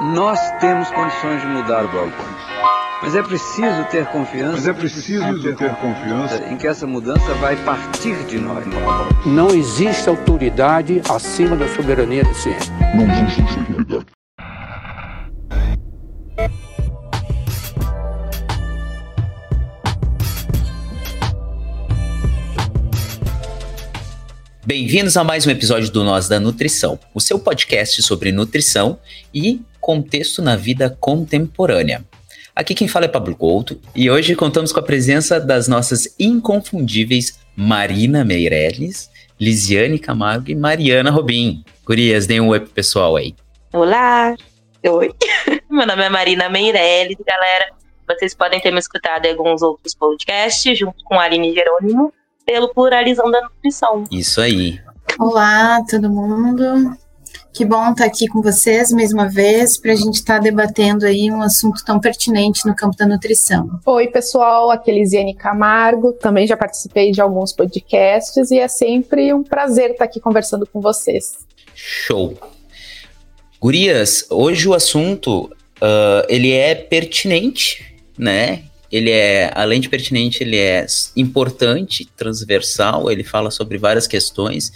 Nós temos condições de mudar o Balcão. Mas é preciso ter confiança. Mas é preciso ter, ter confiança em que essa mudança vai partir de nós. Não existe autoridade acima da soberania da ciência. Não existe autoridade. Bem-vindos a mais um episódio do Nós da Nutrição, o seu podcast sobre nutrição e contexto na vida contemporânea. Aqui quem fala é Pablo Couto e hoje contamos com a presença das nossas inconfundíveis Marina Meirelles, Lisiane Camargo e Mariana Robin. Gurias, deem um oi pro pessoal aí. Olá! Oi! Meu nome é Marina Meirelles, galera. Vocês podem ter me escutado em alguns outros podcasts, junto com a Aline Jerônimo, pelo Pluralizando a Nutrição. Isso aí. Olá, todo mundo. Que bom estar aqui com vocês mais uma vez para a gente estar tá debatendo aí um assunto tão pertinente no campo da nutrição. Oi, pessoal, aqui é Lisiane Camargo, também já participei de alguns podcasts e é sempre um prazer estar aqui conversando com vocês. Show! Gurias, hoje o assunto uh, ele é pertinente, né? Ele é, além de pertinente, ele é importante, transversal, ele fala sobre várias questões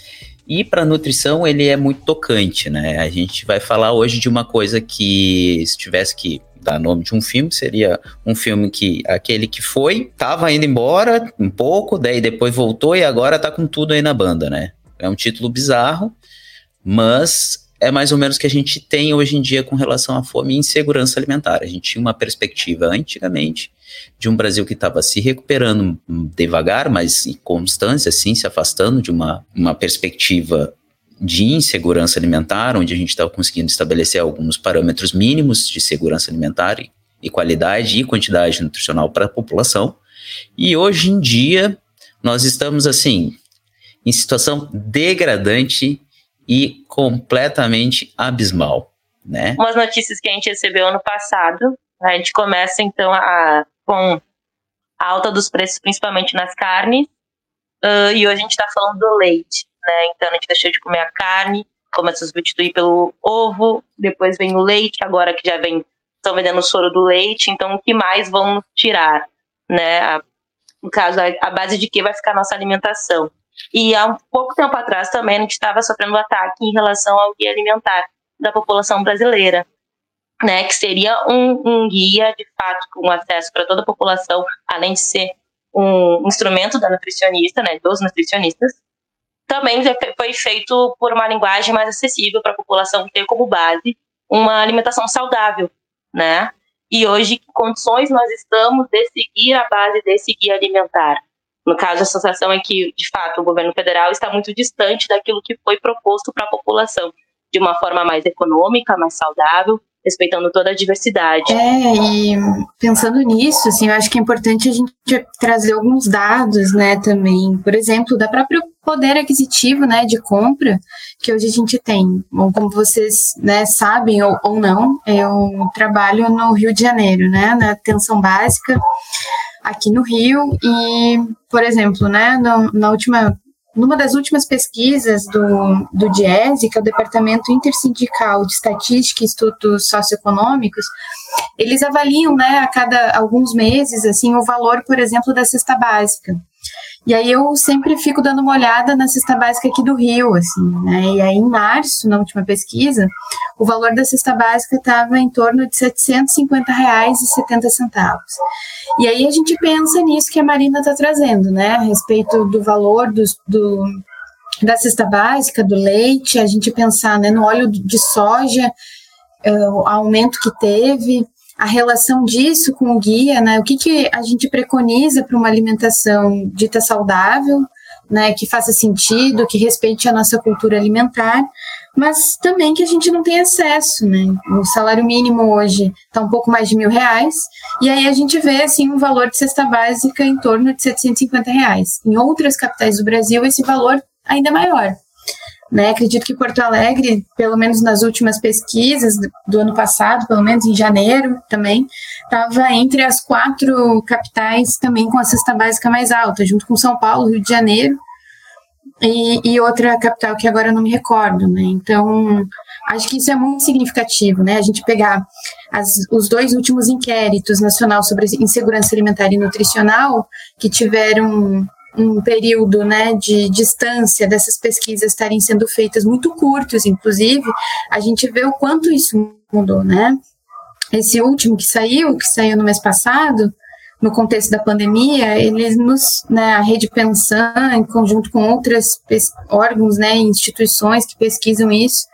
e para nutrição ele é muito tocante, né? A gente vai falar hoje de uma coisa que se tivesse que dar nome de um filme, seria um filme que aquele que foi, tava indo embora um pouco, daí depois voltou e agora tá com tudo aí na banda, né? É um título bizarro, mas é mais ou menos o que a gente tem hoje em dia com relação à fome e insegurança alimentar. A gente tinha uma perspectiva antigamente de um Brasil que estava se recuperando devagar, mas em constância, assim, se afastando de uma, uma perspectiva de insegurança alimentar, onde a gente estava conseguindo estabelecer alguns parâmetros mínimos de segurança alimentar e, e qualidade e quantidade nutricional para a população. E hoje em dia, nós estamos, assim, em situação degradante e completamente abismal, né? Umas notícias que a gente recebeu ano passado, a gente começa então a, com a alta dos preços, principalmente nas carnes, uh, e hoje a gente está falando do leite, né? Então a gente deixou de comer a carne, começa a substituir pelo ovo, depois vem o leite, agora que já vem, estão vendendo o soro do leite, então o que mais vamos tirar, né? A, no caso, a, a base de que vai ficar a nossa alimentação. E há um pouco tempo atrás também a gente estava sofrendo um ataque em relação ao guia alimentar da população brasileira, né, que seria um, um guia de fato com acesso para toda a população, além de ser um instrumento da nutricionista, né, dos nutricionistas. Também foi feito por uma linguagem mais acessível para a população ter como base uma alimentação saudável, né? E hoje, que condições nós estamos de seguir a base desse guia alimentar? No caso, a sensação é que, de fato, o governo federal está muito distante daquilo que foi proposto para a população, de uma forma mais econômica, mais saudável, respeitando toda a diversidade. É, e pensando nisso, assim, eu acho que é importante a gente trazer alguns dados, né, também, por exemplo, da próprio poder aquisitivo, né, de compra que hoje a gente tem. Bom, como vocês, né, sabem ou, ou não, eu trabalho no Rio de Janeiro, né, na atenção básica, aqui no Rio e, por exemplo, né, na, na última numa das últimas pesquisas do, do DIESE, que é o Departamento Intersindical de Estatística e Estudos Socioeconômicos, eles avaliam, né, a cada alguns meses, assim, o valor, por exemplo, da cesta básica. E aí eu sempre fico dando uma olhada na cesta básica aqui do Rio, assim, né? E aí em março, na última pesquisa, o valor da cesta básica estava em torno de R$ 750,70. E aí a gente pensa nisso que a Marina está trazendo, né? A respeito do valor dos, do, da cesta básica, do leite, a gente pensar né, no óleo de soja, uh, o aumento que teve, a relação disso com o guia, né? O que, que a gente preconiza para uma alimentação dita saudável, né? Que faça sentido, que respeite a nossa cultura alimentar, mas também que a gente não tem acesso, né? O salário mínimo hoje está um pouco mais de mil reais, e aí a gente vê assim um valor de cesta básica em torno de 750 reais. Em outras capitais do Brasil, esse valor ainda é maior. Né? Acredito que Porto Alegre, pelo menos nas últimas pesquisas do, ano passado, pelo menos em janeiro também, estava entre as quatro capitais também com a cesta básica mais alta, junto com São Paulo, Rio de Janeiro, e, e outra capital que agora não me recordo, né? Então, acho que isso é muito significativo, né? A gente pegar as, os dois últimos inquéritos nacional sobre insegurança alimentar e nutricional, que tiveram um período né, de distância dessas pesquisas estarem sendo feitas muito curtos, inclusive, a gente vê o quanto isso mudou, né? Esse último que saiu, que saiu no mês passado, no contexto da pandemia, eles nos, né, a Rede Pensan, em conjunto com outros órgãos, né, instituições que pesquisam isso,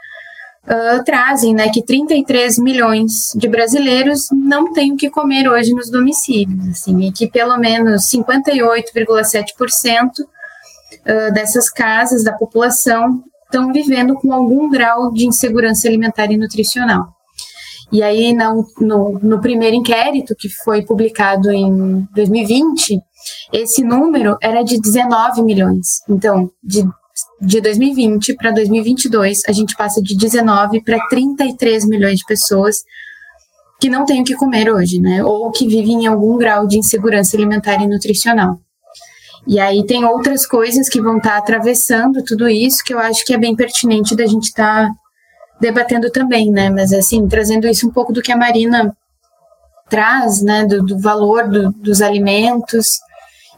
uh, trazem, né, que 33 milhões de brasileiros não têm o que comer hoje nos domicílios, assim, e que pelo menos 58,7% uh, dessas casas da população estão vivendo com algum grau de insegurança alimentar e nutricional. E aí, no, no primeiro inquérito, que foi publicado em 2020, esse número era de 19 milhões. Então, de, de 2020 para 2022, a gente passa de 19 para 33 milhões de pessoas que não têm o que comer hoje, né? Ou que vivem em algum grau de insegurança alimentar e nutricional. E aí tem outras coisas que vão estar tá atravessando tudo isso que eu acho que é bem pertinente da gente estar tá debatendo também, né? Mas assim, trazendo isso um pouco do que a Marina traz, né? Do, do valor do, dos alimentos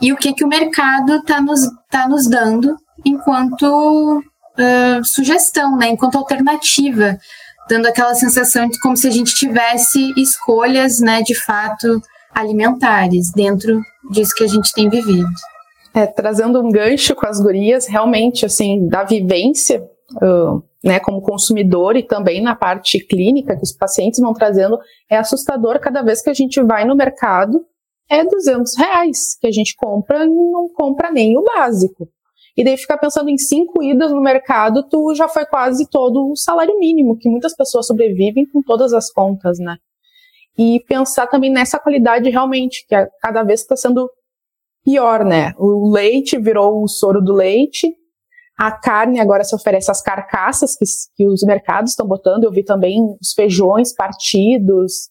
e o que que o mercado está nos, tá nos dando enquanto uh, sugestão, né? Enquanto alternativa, dando aquela sensação de como se a gente tivesse escolhas, né? De fato alimentares dentro disso que a gente tem vivido. É, trazendo um gancho com as gurias, realmente, assim, da vivência, uh, né, como consumidor e também na parte clínica que os pacientes vão trazendo, é assustador cada vez que a gente vai no mercado, é 200 reais que a gente compra e não compra nem o básico. E daí ficar pensando em cinco idas no mercado, tu já foi quase todo o salário mínimo, que muitas pessoas sobrevivem com todas as contas, né? E pensar também nessa qualidade realmente, que cada vez está sendo pior, né? O leite virou o soro do leite, a carne agora se oferece as carcaças que, que os mercados estão botando. Eu vi também os feijões partidos.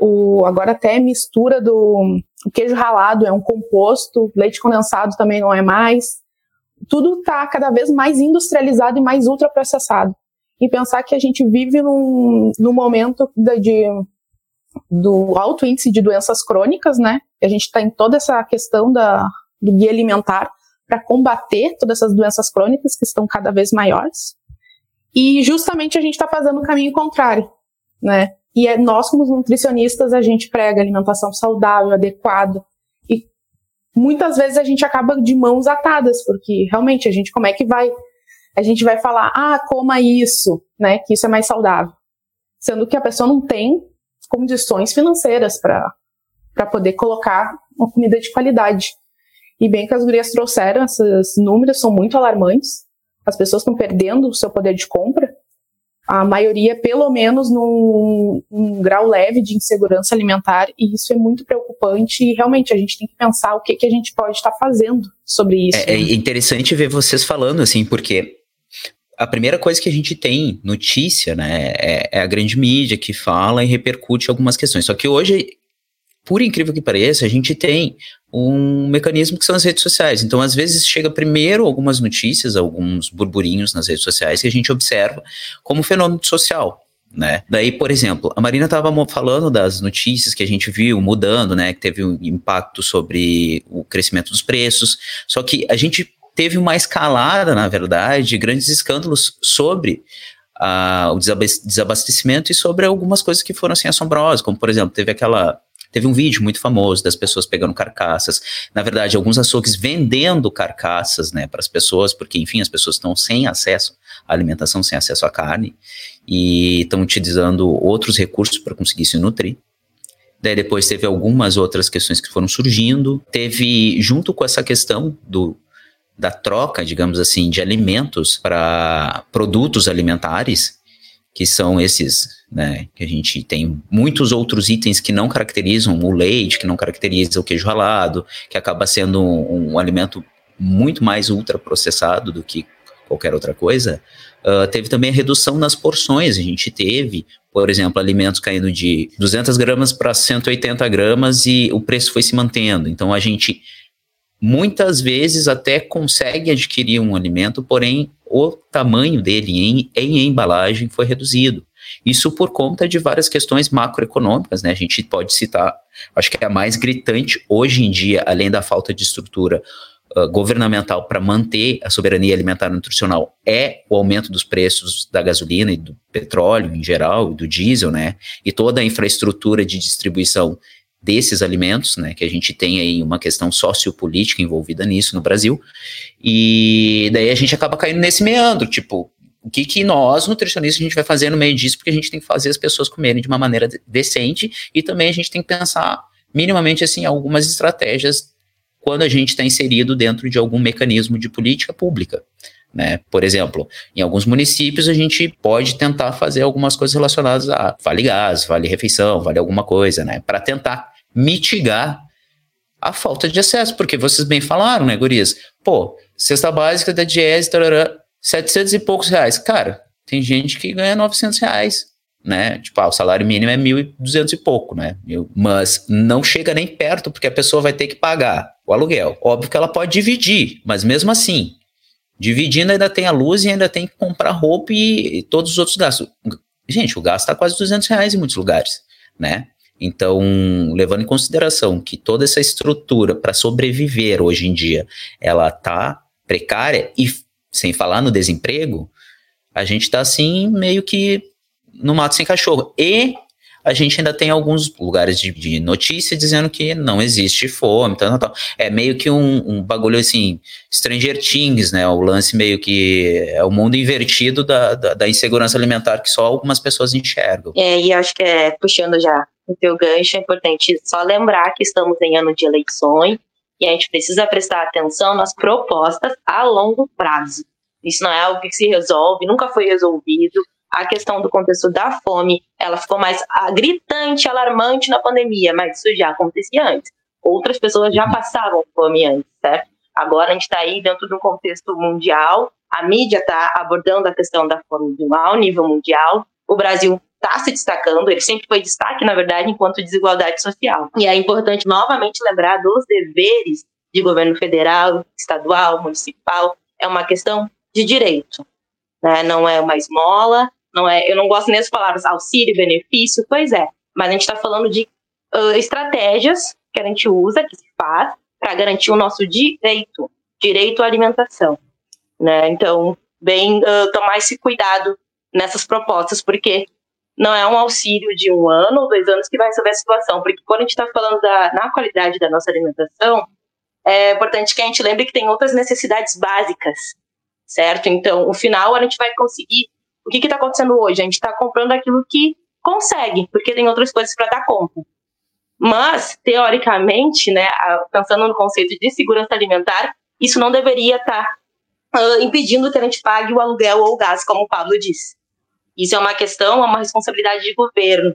O, agora até mistura do queijo ralado é um composto, leite condensado também não é mais. Tudo está cada vez mais industrializado e mais ultraprocessado. E pensar que a gente vive num, num momento de, do alto índice de doenças crônicas, né? A gente está em toda essa questão da, do guia alimentar para combater todas essas doenças crônicas que estão cada vez maiores. E justamente a gente está fazendo o caminho contrário, né? E é, nós, como nutricionistas, a gente prega alimentação saudável, adequada. Muitas vezes a gente acaba de mãos atadas, porque realmente a gente, como é que vai? A gente vai falar, ah, coma isso, né? Que isso é mais saudável. Sendo que a pessoa não tem condições financeiras para poder colocar uma comida de qualidade. E bem que as gurias trouxeram, esses números são muito alarmantes. As pessoas estão perdendo o seu poder de compra. A maioria, pelo menos, num, num grau leve de insegurança alimentar, e isso é muito preocupante. E realmente a gente tem que pensar o que, que a gente pode estar fazendo sobre isso. É, é interessante ver vocês falando, assim, porque a primeira coisa que a gente tem notícia, né, é, é, a grande mídia que fala e repercute algumas questões. Só que hoje, por incrível que pareça, a gente tem um mecanismo que são as redes sociais. Então, às vezes, chega primeiro algumas notícias, alguns burburinhos nas redes sociais que a gente observa como fenômeno social. Né? Daí, por exemplo, a Marina estava falando das notícias que a gente viu mudando, né? Que teve um impacto sobre o crescimento dos preços. Só que a gente teve uma escalada, na verdade, grandes escândalos sobre uh, o desabastecimento e sobre algumas coisas que foram assim assombrosas, como por exemplo, teve aquela Teve um vídeo muito famoso das pessoas pegando carcaças, na verdade, alguns açougues vendendo carcaças, né, para as pessoas, porque, enfim, as pessoas estão sem acesso à alimentação, sem acesso à carne, e estão utilizando outros recursos para conseguir se nutrir. Daí depois teve algumas outras questões que foram surgindo. Teve, junto com essa questão do, da troca, digamos assim, de alimentos para produtos alimentares, que são esses, né, que a gente tem muitos outros itens que não caracterizam o leite, que não caracteriza o queijo ralado, que acaba sendo um, um alimento muito mais ultraprocessado do que qualquer outra coisa. Uh, teve também a redução nas porções, a gente teve, por exemplo, alimentos caindo de 200 gramas para 180 gramas e o preço foi se mantendo. Então a gente muitas vezes até consegue adquirir um alimento, porém o tamanho dele em, em embalagem foi reduzido. Isso por conta de várias questões macroeconômicas, né? A gente pode citar, acho que é a mais gritante hoje em dia, além da falta de estrutura uh, governamental para manter a soberania alimentar e nutricional, é o aumento dos preços da gasolina e do petróleo em geral, e do diesel, né? E toda a infraestrutura de distribuição desses alimentos, né, que a gente tem aí uma questão sociopolítica envolvida nisso no Brasil, e daí a gente acaba caindo nesse meandro, tipo, o que, que nós, nutricionistas, a gente vai fazer no meio disso, porque a gente tem que fazer as pessoas comerem de uma maneira decente e também a gente tem que pensar minimamente assim algumas estratégias quando a gente está inserido dentro de algum mecanismo de política pública. Né? Por exemplo, em alguns municípios a gente pode tentar fazer algumas coisas relacionadas a vale gás, vale refeição, vale alguma coisa, né? Para tentar mitigar a falta de acesso, porque vocês bem falaram, né, gurias? Pô, cesta básica da Diese, tarará, 700 e poucos reais. Cara, tem gente que ganha 900 reais, né? Tipo, ah, o salário mínimo é 1.200 e pouco, né? Mas não chega nem perto, porque a pessoa vai ter que pagar o aluguel. Óbvio que ela pode dividir, mas mesmo assim, dividindo ainda tem a luz e ainda tem que comprar roupa e, e todos os outros gastos. Gente, o gasto está quase 200 reais em muitos lugares, né? Então, levando em consideração que toda essa estrutura para sobreviver hoje em dia, ela tá precária e sem falar no desemprego, a gente está assim meio que no mato sem cachorro. E a gente ainda tem alguns lugares de, de notícia dizendo que não existe fome, tal, tal, tal. É meio que um, um, bagulho assim, Stranger Things, né? O lance meio que é o mundo invertido da, da, da insegurança alimentar que só algumas pessoas enxergam. É, e acho que é, puxando já o teu gancho, é importante só lembrar que estamos em ano de eleições e a gente precisa prestar atenção nas propostas a longo prazo. Isso não é algo que se resolve, nunca foi resolvido. A questão do contexto da fome, ela ficou mais gritante, alarmante na pandemia, mas isso já acontecia antes. Outras pessoas já passavam fome antes, certo? Agora a gente está aí dentro de um contexto mundial, a mídia está abordando a questão da fome um nível mundial, o Brasil está se destacando, ele sempre foi destaque, na verdade, enquanto desigualdade social. E é importante novamente lembrar dos deveres de governo federal, estadual, municipal, é uma questão de direito, né? não é uma esmola, não é, eu não gosto nem das palavras auxílio, benefício, pois é, mas a gente está falando de uh, estratégias que a gente usa, que se faz, para garantir o nosso direito, direito à alimentação. Né? Então, bem uh, tomar esse cuidado nessas propostas, porque não é um auxílio de um ano ou dois anos que vai resolver a situação, porque quando a gente está falando da, na qualidade da nossa alimentação, é importante que a gente lembre que tem outras necessidades básicas, certo? Então, o final a gente vai conseguir. O que está acontecendo hoje? A gente está comprando aquilo que consegue, porque tem outras coisas para dar conta. Mas, teoricamente, né, pensando no conceito de segurança alimentar, isso não deveria estar tá, uh, impedindo que a gente pague o aluguel ou o gás, como o Pablo disse. Isso é uma questão, é uma responsabilidade de governo.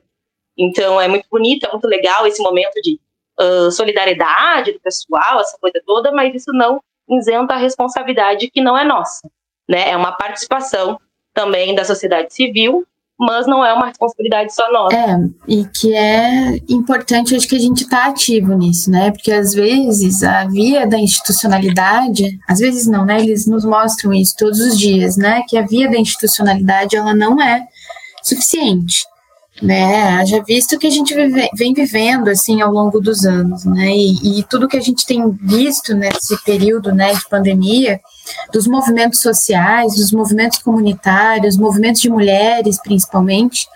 Então, é muito bonito, é muito legal esse momento de uh, solidariedade do pessoal, essa coisa toda, mas isso não isenta a responsabilidade que não é nossa. Né? É uma participação também da sociedade civil, mas não é uma responsabilidade só nossa. É, e que é importante, acho que a gente está ativo nisso, né? Porque às vezes a via da institucionalidade, às vezes não, né? Eles nos mostram isso todos os dias, né? Que a via da institucionalidade ela não é suficiente né? Já visto que a gente vive, vem vivendo assim ao longo dos anos, né? E, e, tudo que a gente tem visto nesse período, né, de pandemia, dos movimentos sociais, dos movimentos comunitários, movimentos de mulheres, principalmente,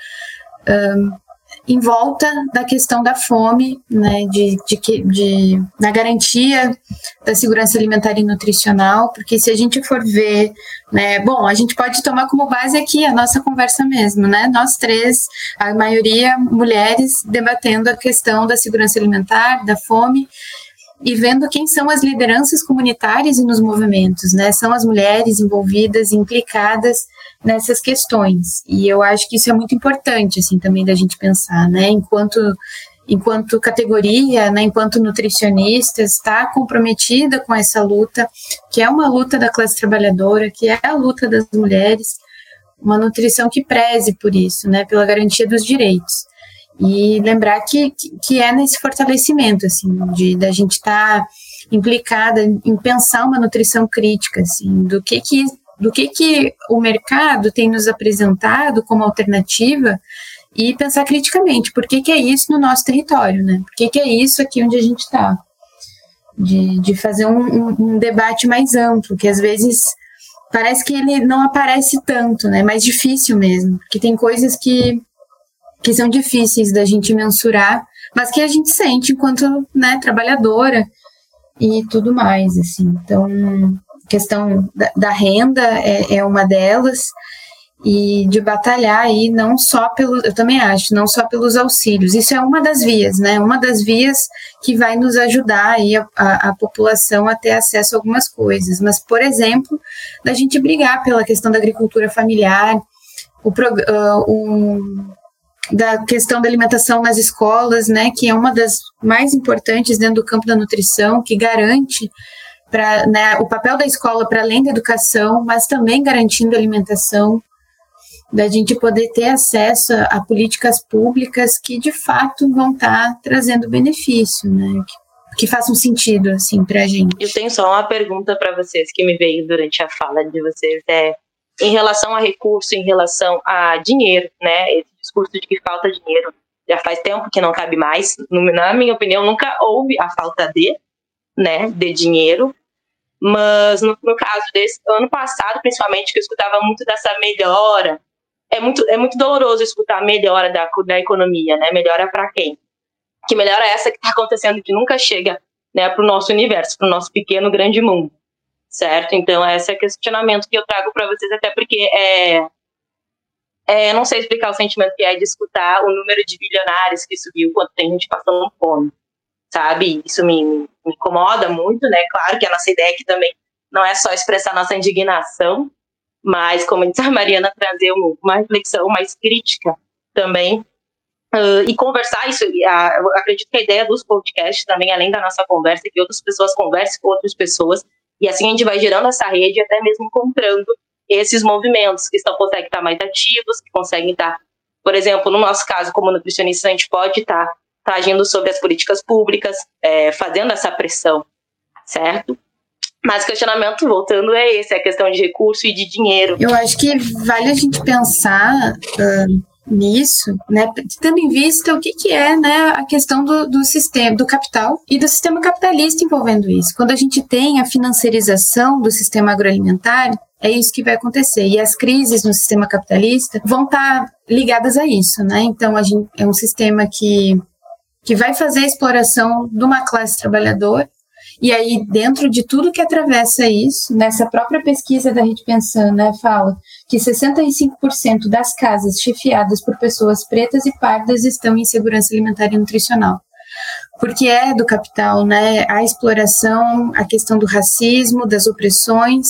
em volta da questão da fome, né, de, de, de, da garantia da segurança alimentar e nutricional, porque se a gente for ver, né, bom, a gente pode tomar como base aqui a nossa conversa mesmo, né, nós três, a maioria mulheres, debatendo a questão da segurança alimentar, da fome, e vendo quem são as lideranças comunitárias e nos movimentos, né? São as mulheres envolvidas, implicadas nessas questões. E eu acho que isso é muito importante, assim, também da gente pensar, né? Enquanto enquanto categoria, né, enquanto nutricionista, está comprometida com essa luta, que é uma luta da classe trabalhadora, que é a luta das mulheres, uma nutrição que preze por isso, né, pela garantia dos direitos. E lembrar que, que é nesse fortalecimento, assim, de da gente estar tá implicada em pensar uma nutrição crítica, assim, do que que do que que o mercado tem nos apresentado como alternativa e pensar criticamente, por que que é isso no nosso território, né? Por que que é isso aqui onde a gente está? De, de fazer um, um, um debate mais amplo, que às vezes parece que ele não aparece tanto, né? É mais difícil mesmo, porque tem coisas que, que são difíceis da gente mensurar, mas que a gente sente enquanto né, trabalhadora e tudo mais, assim. Então, questão da, da renda é, é uma delas e de batalhar aí não só pelo, eu também acho, não só pelos auxílios. Isso é uma das vias, né? Uma das vias que vai nos ajudar aí a, a, a população a ter acesso a algumas coisas. Mas, por exemplo, da gente brigar pela questão da agricultura familiar, o, uh, o da questão da alimentação nas escolas, né, que é uma das mais importantes dentro do campo da nutrição, que garante para né, o papel da escola para além da educação, mas também garantindo alimentação, da gente poder ter acesso a, políticas públicas que de fato vão estar tá trazendo benefício, né, que, que façam sentido assim para a gente. Eu tenho só uma pergunta para vocês que me veio durante a fala de vocês, é em relação a recurso, em relação a dinheiro, né? Discurso de que falta dinheiro já faz tempo que não cabe mais. Na minha opinião, nunca houve a falta de, né, de dinheiro. Mas no, no caso desse ano passado, principalmente, que eu escutava muito dessa melhora, é muito, é muito doloroso escutar melhora da, da economia, né? Melhora para quem? Que melhora é essa que está acontecendo, que nunca chega né, para o nosso universo, para o nosso pequeno, grande mundo certo? Então, esse é o questionamento que eu trago para vocês, até porque é, é, não sei explicar o sentimento que é de escutar o número de bilionários que subiu quando tem gente passando fome, sabe? Isso me, me, incomoda muito, né? Claro que a nossa ideia aqui também não é só expressar nossa indignação, mas, como disse a Mariana, trazer uma reflexão mais crítica também Uh, e conversar isso, eu acredito que a ideia dos podcasts também, além da nossa conversa, é que outras pessoas conversem com outras pessoas e assim a gente vai gerando essa rede, até mesmo encontrando esses movimentos que estão, conseguem estar mais ativos, que conseguem estar, por exemplo, no nosso caso, como nutricionista, a gente pode estar, estar agindo sobre as políticas públicas, é, fazendo essa pressão, certo? Mas o questionamento, voltando, é esse, é a questão de recurso e de dinheiro. Eu acho que vale a gente pensar uh, nisso, né, tendo em vista o que, que é né, a questão do, do sistema, do capital e do sistema capitalista envolvendo isso. Quando a gente tem a financiarização do sistema agroalimentar, é isso que vai acontecer. E as crises no sistema capitalista vão estar tá ligadas a isso, né? Então, a gente, é um sistema que, que vai fazer a exploração de uma classe trabalhadora e aí, dentro de tudo que atravessa isso, nessa própria pesquisa da Rede Pensando, né, fala que 65% das casas chefiadas por pessoas pretas e pardas estão em segurança alimentar e nutricional. Porque é do capital, né, a exploração, a questão do racismo, das opressões,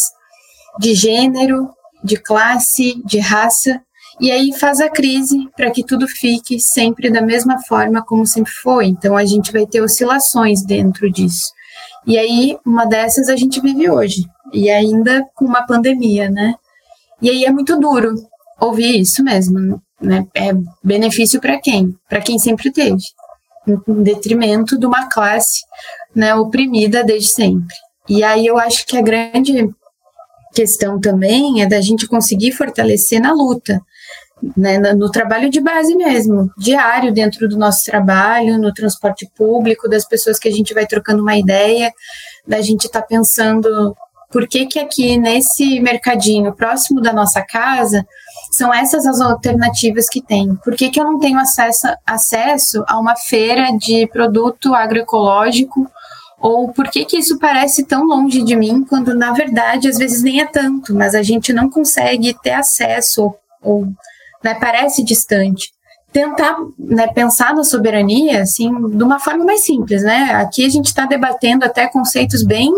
de gênero, de classe, de raça, e aí faz a crise para que tudo fique sempre da mesma forma como sempre foi. Então a gente vai ter oscilações dentro disso. E aí, uma dessas a gente vive hoje, e ainda com uma pandemia, né? E aí é muito duro ouvir isso mesmo, né? É benefício para quem? Para quem sempre teve, em detrimento de uma classe né, oprimida desde sempre. E aí eu acho que a grande questão também é da gente conseguir fortalecer na luta, né, no trabalho de base mesmo, diário dentro do nosso trabalho, no transporte público, das pessoas que a gente vai trocando uma ideia, da gente estar tá pensando por que que aqui nesse mercadinho próximo da nossa casa são essas as alternativas que tem. Por que, que eu não tenho acesso, acesso a uma feira de produto agroecológico ou por que, que isso parece tão longe de mim, quando na verdade às vezes nem é tanto, mas a gente não consegue ter acesso ou né, parece distante. Tentar né, pensar na soberania assim, de uma forma mais simples. Né? Aqui a gente está debatendo até conceitos bem,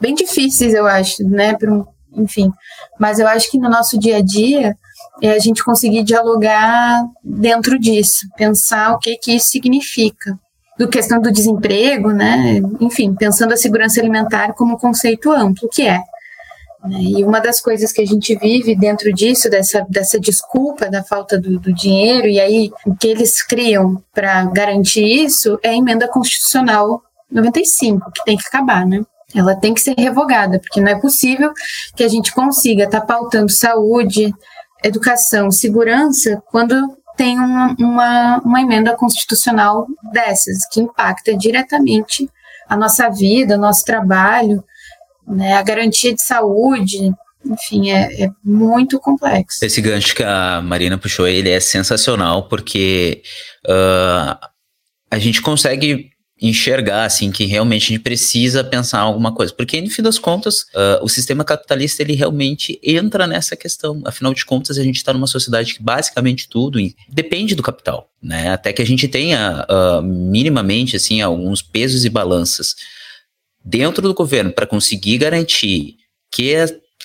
bem difíceis, eu acho, né, um, enfim. Mas eu acho que no nosso dia a dia é a gente conseguir dialogar dentro disso, pensar o que, que isso significa. Do questão do desemprego, né? Enfim, pensando a segurança alimentar como um conceito amplo, que é? E uma das coisas que a gente vive dentro disso, dessa, dessa desculpa da falta do, do dinheiro, e aí o que eles criam para garantir isso é a emenda constitucional 95, que tem que acabar, né? Ela tem que ser revogada, porque não é possível que a gente consiga estar tá pautando saúde, educação, segurança, quando tem uma, uma, uma emenda constitucional dessas, que impacta diretamente a nossa vida, o nosso trabalho, né, a garantia de saúde, enfim, é, é, muito complexo. Esse gancho que a Marina puxou, ele é sensacional, porque uh, a gente consegue enxergar assim que realmente a gente precisa pensar alguma coisa, porque no fim das contas uh, o sistema capitalista ele realmente entra nessa questão. Afinal de contas a gente está numa sociedade que basicamente tudo depende do capital, né? Até que a gente tenha uh, minimamente assim alguns pesos e balanças dentro do governo para conseguir garantir que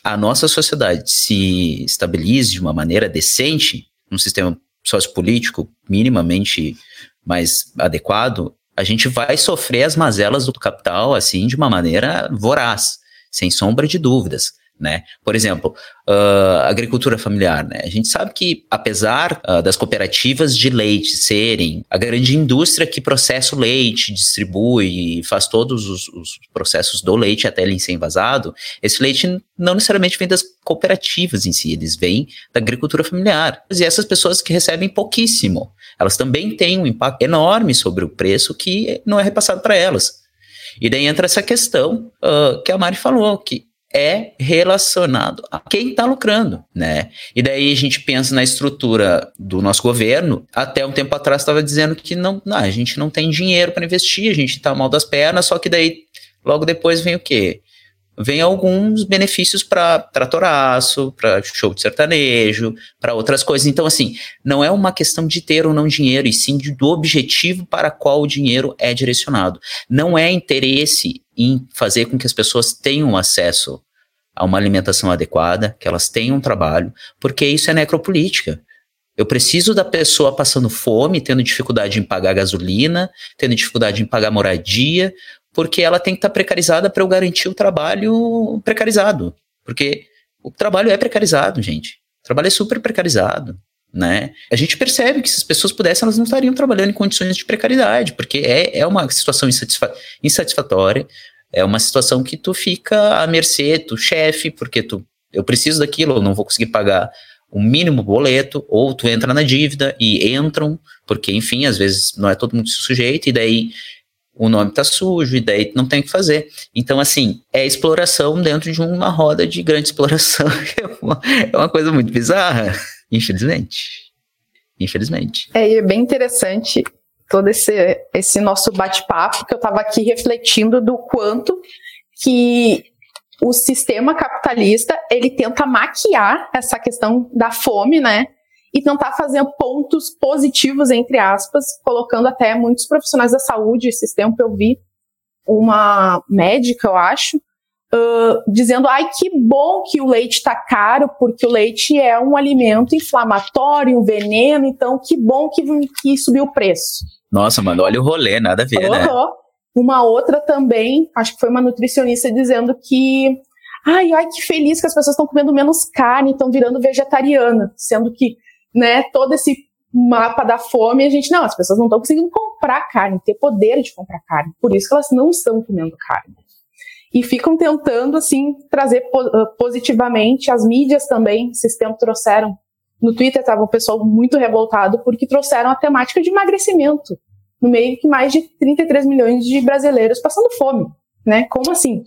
a nossa sociedade se estabilize de uma maneira decente, um sistema sociopolítico minimamente mais adequado, a gente vai sofrer as mazelas do capital assim de uma maneira voraz, sem sombra de dúvidas né? Por exemplo, uh, agricultura familiar, né? A gente sabe que, apesar uh, das cooperativas de leite serem a grande indústria que processa o leite, distribui e faz todos os, os processos do leite até ele ser envasado, esse leite não necessariamente vem das cooperativas em si, eles vêm da agricultura familiar. E essas pessoas que recebem pouquíssimo, elas também têm um impacto enorme sobre o preço que não é repassado para elas. E daí entra essa questão uh, que a Mari falou, que é relacionado a quem está lucrando, né? E daí a gente pensa na estrutura do nosso governo. Até um tempo atrás estava dizendo que não, não, a gente não tem dinheiro para investir, a gente está mal das pernas. Só que daí logo depois vem o quê? Vem alguns benefícios para tratoraço, para show de sertanejo, para outras coisas. Então, assim, não é uma questão de ter ou não dinheiro, e sim do objetivo para qual o dinheiro é direcionado. Não é interesse em fazer com que as pessoas tenham acesso a uma alimentação adequada, que elas tenham um trabalho, porque isso é necropolítica. Eu preciso da pessoa passando fome, tendo dificuldade em pagar gasolina, tendo dificuldade em pagar moradia, porque ela tem que estar tá precarizada para eu garantir o trabalho precarizado. Porque o trabalho é precarizado, gente. O trabalho é super precarizado. Né? A gente percebe que se as pessoas pudessem, elas não estariam trabalhando em condições de precariedade, porque é, é uma situação insatisfa insatisfatória, é uma situação que tu fica à mercê do chefe, porque tu, eu preciso daquilo, eu não vou conseguir pagar o mínimo boleto, ou tu entra na dívida e entram, porque, enfim, às vezes não é todo mundo sujeito, e daí o nome tá sujo, e daí não tem o que fazer. Então, assim, é exploração dentro de uma roda de grande exploração, é uma, é uma coisa muito bizarra, infelizmente. Infelizmente. É, é bem interessante todo esse, esse nosso bate-papo, que eu estava aqui refletindo do quanto que o sistema capitalista ele tenta maquiar essa questão da fome, né? E tentar fazer pontos positivos, entre aspas, colocando até muitos profissionais da saúde. Esse tempo eu vi uma médica, eu acho, uh, dizendo: ai, que bom que o leite está caro, porque o leite é um alimento inflamatório, um veneno, então que bom que, que subiu o preço. Nossa, mano, olha o rolê, nada a ver, uhum. né? Uma outra também, acho que foi uma nutricionista dizendo que ai, ai, que feliz que as pessoas estão comendo menos carne, estão virando vegetariana, sendo que, né, todo esse mapa da fome, a gente, não, as pessoas não estão conseguindo comprar carne, ter poder de comprar carne, por isso que elas não estão comendo carne. E ficam tentando, assim, trazer positivamente, as mídias também, esses tempos trouxeram no Twitter estava um pessoal muito revoltado porque trouxeram a temática de emagrecimento no meio que mais de 33 milhões de brasileiros passando fome, né? Como assim?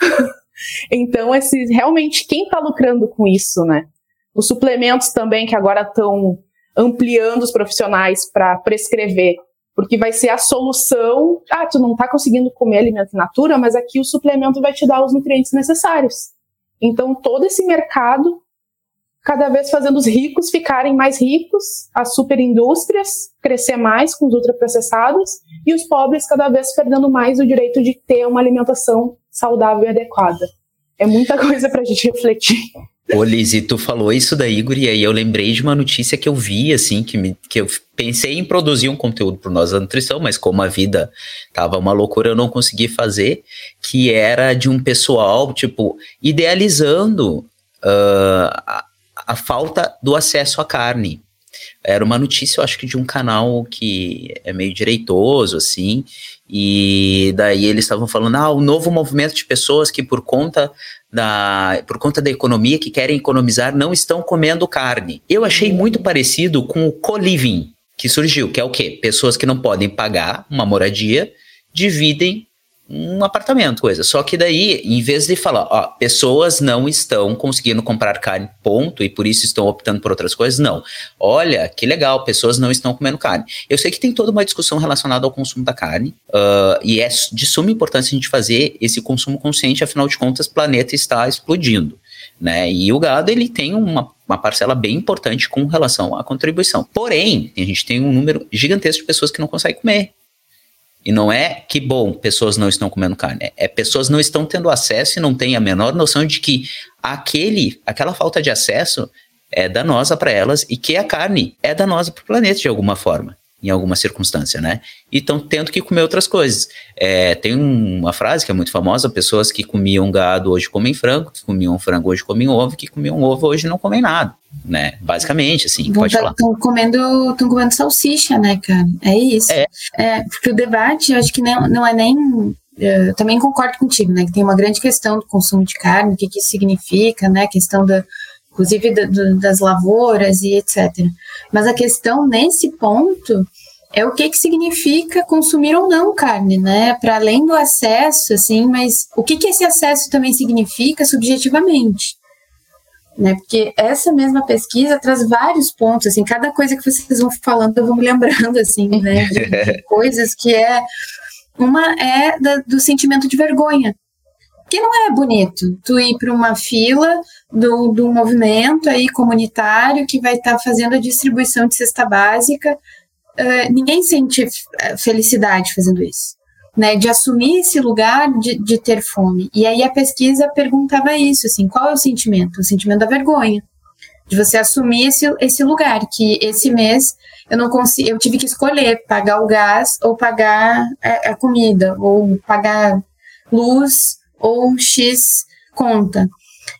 então, esse, realmente, quem está lucrando com isso, né? Os suplementos também, que agora estão ampliando os profissionais para prescrever, porque vai ser a solução. Ah, tu não está conseguindo comer alimento in natura, mas aqui o suplemento vai te dar os nutrientes necessários. Então, todo esse mercado cada vez fazendo os ricos ficarem mais ricos, as superindústrias crescer mais com os ultraprocessados e os pobres cada vez perdendo mais o direito de ter uma alimentação saudável e adequada. É muita coisa para a gente refletir. Ô Liz, tu falou isso daí, Igor, e aí eu lembrei de uma notícia que eu vi, assim, que, me, que eu pensei em produzir um conteúdo para nós da nutrição, mas como a vida tava uma loucura, eu não consegui fazer, que era de um pessoal, tipo, idealizando uh, a falta do acesso à carne. Era uma notícia, eu acho que de um canal que é meio direitoso, assim, e daí eles estavam falando, ah, o novo movimento de pessoas que por conta da, por conta da economia que querem economizar não estão comendo carne. Eu achei muito parecido com o co-living que surgiu, que é o quê? Pessoas que não podem pagar uma moradia dividem um apartamento, coisa. Só que daí, em vez de falar, ó, pessoas não estão conseguindo comprar carne, ponto, e por isso estão optando por outras coisas, não. Olha, que legal, pessoas não estão comendo carne. Eu sei que tem toda uma discussão relacionada ao consumo da carne, uh, e é de suma importância a gente fazer esse consumo consciente, afinal de contas, o planeta está explodindo. Né? E o gado ele tem uma, uma parcela bem importante com relação à contribuição. Porém, a gente tem um número gigantesco de pessoas que não conseguem comer. E não é que, bom, pessoas não estão comendo carne. É, é pessoas não estão tendo acesso e não têm a menor noção de que aquele, aquela falta de acesso é danosa para elas e que a carne é danosa para o planeta de alguma forma em alguma circunstância, né? E estão tendo que comer outras coisas. É, tem uma frase que é muito famosa: pessoas que comiam gado hoje comem frango, que comiam frango hoje comem ovo, que comiam ovo hoje não comem nada, né? Basicamente, assim, Bom, pode tá- falar. Estão comendo, tão comendo salsicha, né, cara? É isso. É. É, porque o debate, eu acho que não, não é nem. Eu também concordo contigo, né? Que tem uma grande questão do consumo de carne, o que, que isso significa, né? A questão da, inclusive da- do- das lavouras e etc. Mas a questão nesse ponto é o que, que significa consumir ou não carne, né? Para além do acesso, assim, mas o que, que esse acesso também significa subjetivamente? Né, porque essa mesma pesquisa traz vários pontos, assim, cada coisa que vocês vão falando eu vou me lembrando, assim, né, de, de coisas que é, uma é da- do sentimento de vergonha, que não é bonito, tu ir para uma fila do, do movimento aí comunitário que vai estar fazendo a distribuição de cesta básica, eh, ninguém sente eh, felicidade fazendo isso. Né, de assumir esse lugar de, de ter fome. E aí a pesquisa perguntava isso, assim, qual é o sentimento? O sentimento da vergonha. De você assumir esse, esse lugar, que esse mês eu não consigo, eu tive que escolher pagar o gás ou pagar a, a comida, ou pagar luz ou X conta.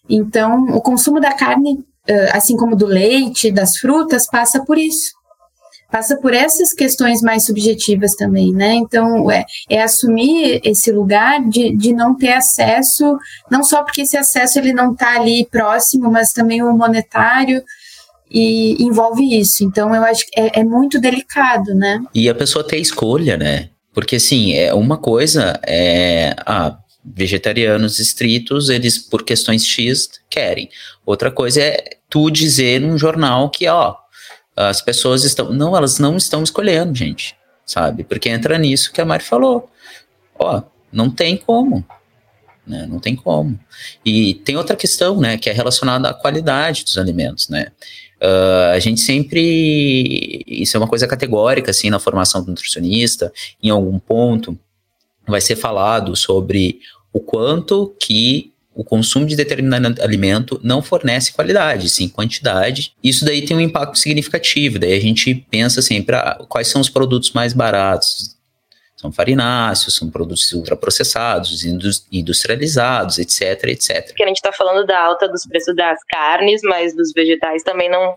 Então, o consumo da carne, eh, assim como do leite, das frutas, passa por isso passa por essas questões mais subjetivas também, né? Então, é, é assumir esse lugar de, de não ter acesso, não só porque esse acesso ele não está ali próximo, mas também o monetário e envolve isso. Então, eu acho que é, é muito delicado, né? E a pessoa ter escolha, né? Porque assim, é uma coisa é ah, vegetarianos estritos, eles por questões X querem. Outra coisa é tu dizer num jornal que, ó, as pessoas estão. Não, elas não estão escolhendo, gente. Sabe? Porque entra nisso que a Mari falou. Ó, não tem como. Né? Não tem como. E tem outra questão, né? Que é relacionada à qualidade dos alimentos, né? Uh, a gente sempre. Isso é uma coisa categórica, assim, na formação do nutricionista. Em algum ponto, vai ser falado sobre o quanto que o consumo de determinado alimento não fornece qualidade, sim quantidade. Isso daí tem um impacto significativo. Daí a gente pensa sempre, ah, quais são os produtos mais baratos? São farináceos, são produtos ultraprocessados, industrializados, etc, etc. Porque a gente está falando da alta dos preços das carnes, mas dos vegetais também não,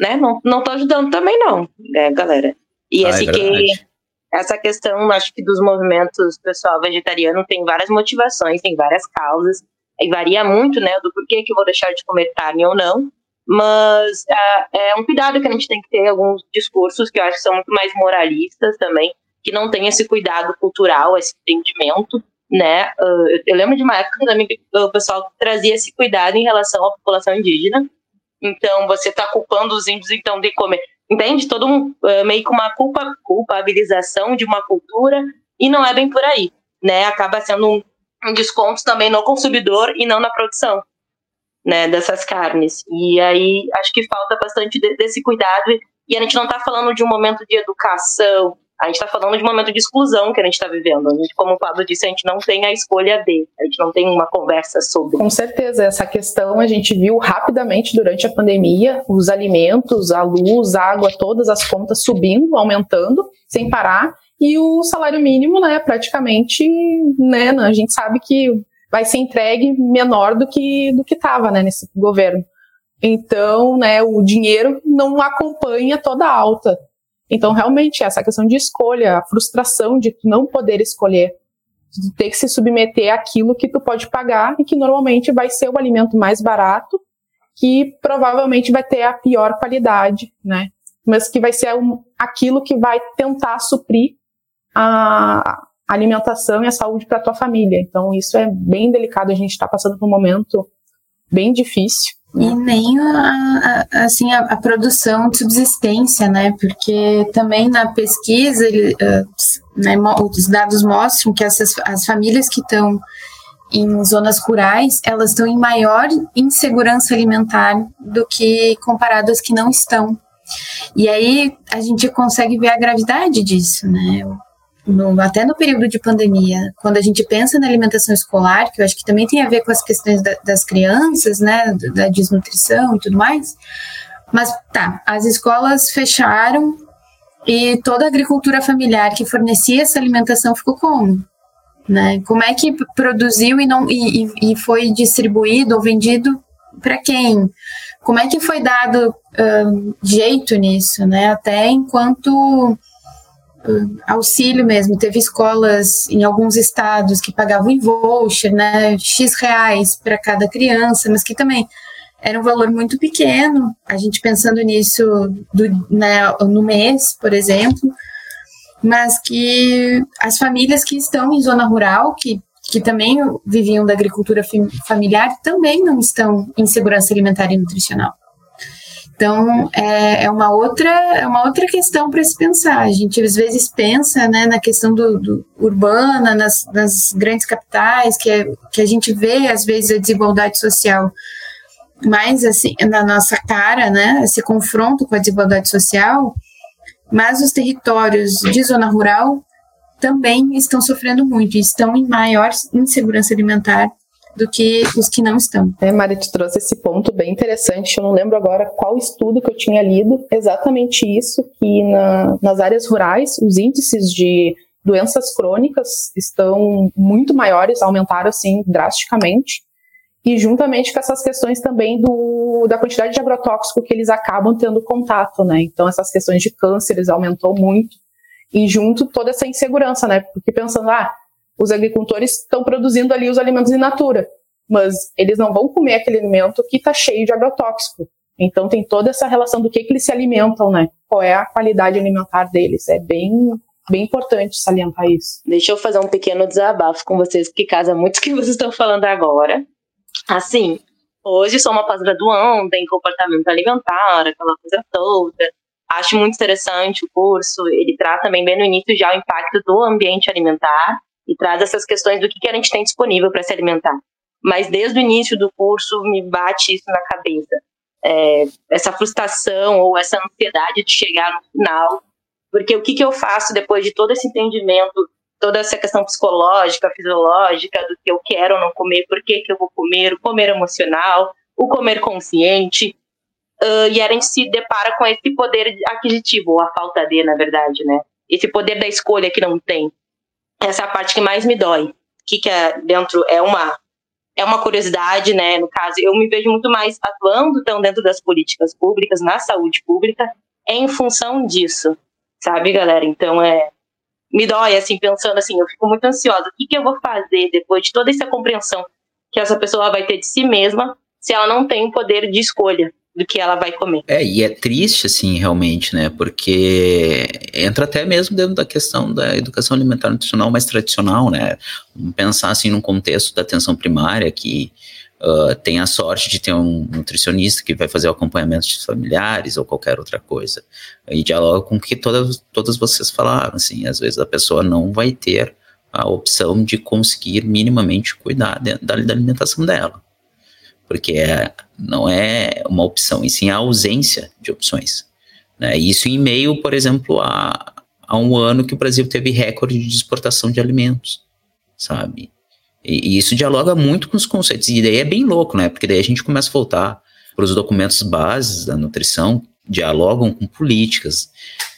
né? Não, não tô ajudando também não, né, galera? E Ah, é que. Essa questão, acho que dos movimentos pessoal vegetariano tem várias motivações, tem várias causas, e varia muito, né, do porquê que eu vou deixar de comer carne ou não, mas ah, é um cuidado que a gente tem que ter alguns discursos que eu acho que são muito mais moralistas também, que não tem esse cuidado cultural, esse entendimento, né, Ah, eu, lembro de uma época o pessoal trazia esse cuidado em relação à população indígena, então você está culpando os índios então de comer entende? Todo um, eh, meio que uma culpa, culpabilização de uma cultura e não é bem por aí, né? Acaba sendo um, desconto também no consumidor e não na produção, né? Dessas carnes. E aí acho que falta bastante de- desse cuidado e a gente não está falando de um momento de educação, a gente está falando de um momento de exclusão que a gente está vivendo. A gente, como o Pablo disse, a gente não tem a escolha de, a gente não tem uma conversa sobre. Com certeza, essa questão a gente viu rapidamente durante a pandemia, os alimentos, a luz, a água, todas as contas subindo, aumentando, sem parar, e o salário mínimo, né, praticamente, né, a gente sabe que vai ser entregue menor do que do que estava, né, nesse governo. Então, né, o dinheiro não acompanha toda a alta. Então, realmente, essa questão de escolha, a frustração de não poder escolher, de ter que se submeter àquilo que tu pode pagar e que normalmente vai ser o alimento mais barato, que provavelmente vai ter a pior qualidade, né? Mas que vai ser um, aquilo que vai tentar suprir a alimentação e a saúde para tua família. Então, isso é bem delicado. A gente está passando por um momento bem difícil. E nem a, a assim, a, a, produção de subsistência, né? Porque também na pesquisa, ele, uh, né, os dados mostram que essas, as famílias que estão em zonas rurais, elas estão em maior insegurança alimentar do que comparadas que não estão. E aí a gente consegue ver a gravidade disso, né? No, até no período de pandemia, quando a gente pensa na alimentação escolar, que eu acho que também tem a ver com as questões da, das crianças, né, da desnutrição e tudo mais, mas tá, as escolas fecharam e toda a agricultura familiar que fornecia essa alimentação ficou como? Né? Como é que produziu e, não, e, e foi distribuído ou vendido para quem? Como é que foi dado jeito nisso, né? Até enquanto auxílio mesmo. Teve escolas em alguns estados que pagavam em voucher, né, X reais para cada criança, mas que também era um valor muito pequeno. A gente pensando nisso do, né, no mês, por exemplo, mas que as famílias que estão em zona rural, que, que também viviam da agricultura familiar, também não estão em segurança alimentar e nutricional. Então, é, é, uma, outra, é uma outra questão para se pensar. A gente às vezes pensa né, na questão do, do urbana, nas, nas, grandes capitais, que, é, que a gente vê às vezes a desigualdade social mais assim, na nossa cara, né, esse confronto com a desigualdade social, mas os territórios de zona rural também estão sofrendo muito, estão em maior insegurança alimentar do que os que não estão. É, Mari, tu trouxe esse ponto bem interessante. Eu não lembro agora qual estudo que eu tinha lido, exatamente isso, que na, nas áreas rurais os índices de doenças crônicas estão muito maiores, aumentaram assim drasticamente. E juntamente com essas questões também do, da quantidade de agrotóxico que eles acabam tendo contato, né? Então essas questões de cânceres aumentou muito. E junto toda essa insegurança, né? Porque pensando, ah, os agricultores estão produzindo ali os alimentos in natura, mas eles não vão comer aquele alimento que está cheio de agrotóxico. Então tem toda essa relação do que, que eles se alimentam, né? Qual é a qualidade alimentar deles? É bem bem importante salientar isso. Deixa eu fazer um pequeno desabafo com vocês, que casa muito o que vocês estão falando agora. Assim, hoje sou uma pós-graduanda em comportamento alimentar, aquela coisa toda. Acho muito interessante o curso, ele traz também bem no início já o impacto do ambiente alimentar e traz essas questões do que a gente tem disponível para se alimentar. Mas desde o início do curso me bate isso na cabeça. É, essa frustração ou essa ansiedade de chegar no final. Porque o que, que eu faço depois de todo esse entendimento, toda essa questão psicológica, fisiológica, do que eu quero ou não comer, por que, que eu vou comer, o comer emocional, o comer consciente. Uh, e a gente se depara com esse poder aquisitivo, ou a falta de, na verdade, né? Esse poder da escolha que não tem essa é a parte que mais me dói. O que, que é dentro é uma é uma curiosidade, né? No caso, eu me vejo muito mais atuando então dentro das políticas públicas, na saúde pública, em função disso, sabe, galera? Então é me dói assim pensando assim, eu fico muito ansiosa. O que, que eu vou fazer depois de toda essa compreensão que essa pessoa vai ter de si mesma, se ela não tem o poder de escolha? Do que ela vai comer. É, e é triste, assim, realmente, né? Porque entra até mesmo dentro da questão da educação alimentar nutricional mais tradicional, né? Pensar, assim, num contexto da atenção primária que uh, tem a sorte de ter um nutricionista que vai fazer o acompanhamento de familiares ou qualquer outra coisa. E dialoga com o que todas, todas vocês falaram, assim, às vezes a pessoa não vai ter a opção de conseguir minimamente cuidar da, da alimentação dela porque é, não é uma opção, e sim a ausência de opções. Né? Isso em meio, por exemplo, a, a um ano que o Brasil teve recorde de exportação de alimentos, sabe? E, e, isso dialoga muito com os conceitos, e daí é bem louco, né? Porque daí a gente começa a voltar para os documentos bases da nutrição, dialogam com políticas,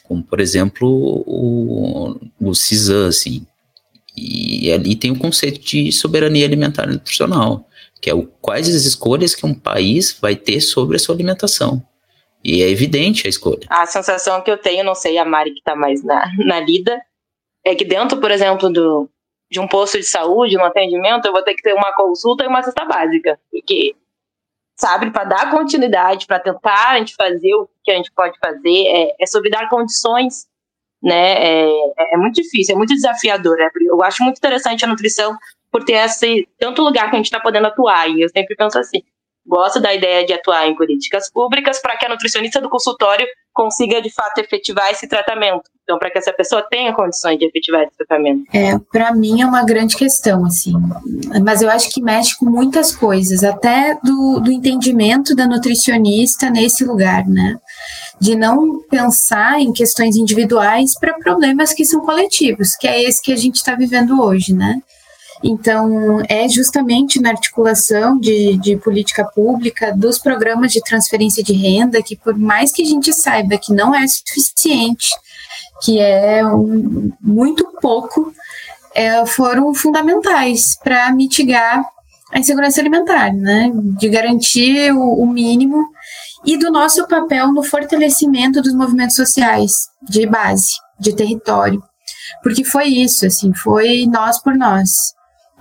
como, por exemplo, o, o CISAN, assim. E ali tem o conceito de soberania alimentar e nutricional que é o, quais as escolhas que um país vai ter sobre a sua alimentação. E é evidente a escolha. A sensação que eu tenho, não sei a Mari que está mais na, na lida, é que dentro, por exemplo, do, de um posto de saúde, no atendimento, eu vou ter que ter uma consulta e uma cesta básica. Porque, sabe, para dar continuidade, para tentar a gente fazer o que a gente pode fazer, é, é sobre dar condições, né? É, é, é muito difícil, é muito desafiador. Né? Eu acho muito interessante a nutrição por ter esse tanto lugar que a gente está podendo atuar. E eu sempre penso assim, gosto da ideia de atuar em políticas públicas para que a nutricionista do consultório consiga de fato efetivar esse tratamento. Então, para que essa pessoa tenha condições de efetivar esse tratamento. É, para mim é uma grande questão, assim. Mas eu acho que mexe com muitas coisas, até do, do entendimento da nutricionista nesse lugar, né? De não pensar em questões individuais para problemas que são coletivos, que é esse que a gente está vivendo hoje, né? Então, é justamente na articulação de, de, política pública dos programas de transferência de renda que, por mais que a gente saiba que não é suficiente, que é um, muito pouco, é, foram fundamentais para mitigar a insegurança alimentar, né? De garantir o, o mínimo e do nosso papel no fortalecimento dos movimentos sociais de base, de território. Porque foi isso, assim, foi nós por nós